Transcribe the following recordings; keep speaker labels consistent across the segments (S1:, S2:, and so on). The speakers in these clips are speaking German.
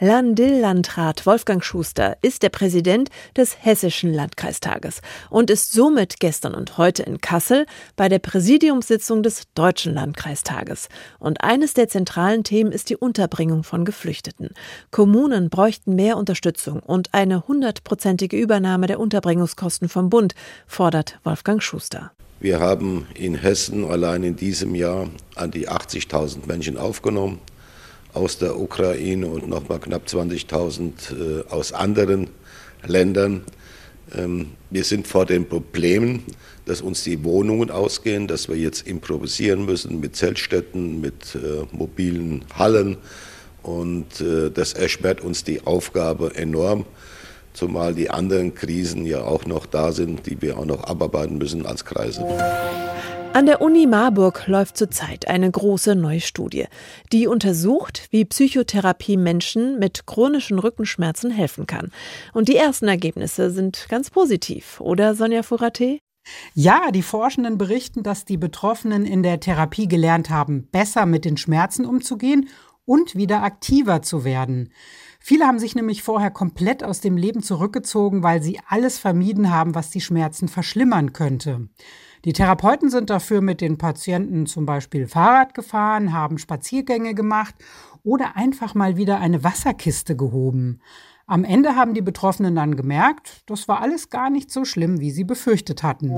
S1: Landill-Landrat Wolfgang Schuster ist der Präsident des Hessischen Landkreistages und ist somit gestern und heute in Kassel bei der Präsidiumssitzung des Deutschen Landkreistages. Und eines der zentralen Themen ist die Unterbringung von Geflüchteten. Kommunen bräuchten mehr Unterstützung und eine hundertprozentige Übernahme der Unterbringungskosten vom Bund, fordert Wolfgang Schuster.
S2: Wir haben in Hessen allein in diesem Jahr an die 80.000 Menschen aufgenommen aus der Ukraine und nochmal knapp 20.000 äh, aus anderen Ländern. Ähm, wir sind vor den Problemen, dass uns die Wohnungen ausgehen, dass wir jetzt improvisieren müssen mit Zeltstätten, mit äh, mobilen Hallen. Und äh, das erschwert uns die Aufgabe enorm, zumal die anderen Krisen ja auch noch da sind, die wir auch noch abarbeiten müssen als Kreise.
S1: An der Uni Marburg läuft zurzeit eine große neue Studie, die untersucht, wie Psychotherapie Menschen mit chronischen Rückenschmerzen helfen kann. Und die ersten Ergebnisse sind ganz positiv, oder Sonja Furate?
S3: Ja, die Forschenden berichten, dass die Betroffenen in der Therapie gelernt haben, besser mit den Schmerzen umzugehen und wieder aktiver zu werden. Viele haben sich nämlich vorher komplett aus dem Leben zurückgezogen, weil sie alles vermieden haben, was die Schmerzen verschlimmern könnte. Die Therapeuten sind dafür mit den Patienten zum Beispiel Fahrrad gefahren, haben Spaziergänge gemacht oder einfach mal wieder eine Wasserkiste gehoben. Am Ende haben die Betroffenen dann gemerkt, das war alles gar nicht so schlimm, wie sie befürchtet hatten.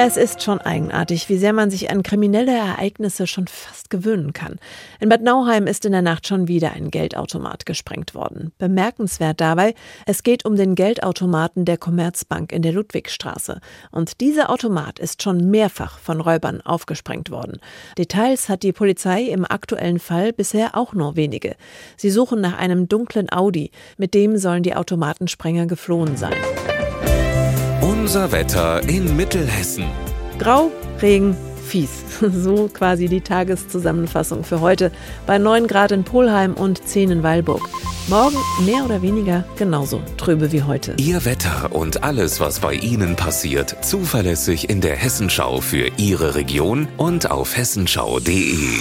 S1: Es ist schon eigenartig, wie sehr man sich an kriminelle Ereignisse schon fast gewöhnen kann. In Bad Nauheim ist in der Nacht schon wieder ein Geldautomat gesprengt worden. Bemerkenswert dabei, es geht um den Geldautomaten der Commerzbank in der Ludwigstraße. Und dieser Automat ist schon mehrfach von Räubern aufgesprengt worden. Details hat die Polizei im aktuellen Fall bisher auch nur wenige. Sie suchen nach einem dunklen Audi, mit dem sollen die Automatensprenger geflohen sein.
S4: Unser Wetter in Mittelhessen.
S1: Grau, Regen, fies. So quasi die Tageszusammenfassung für heute bei 9 Grad in Polheim und 10 in Weilburg. Morgen mehr oder weniger genauso trübe wie heute.
S4: Ihr Wetter und alles, was bei Ihnen passiert, zuverlässig in der Hessenschau für Ihre Region und auf hessenschau.de.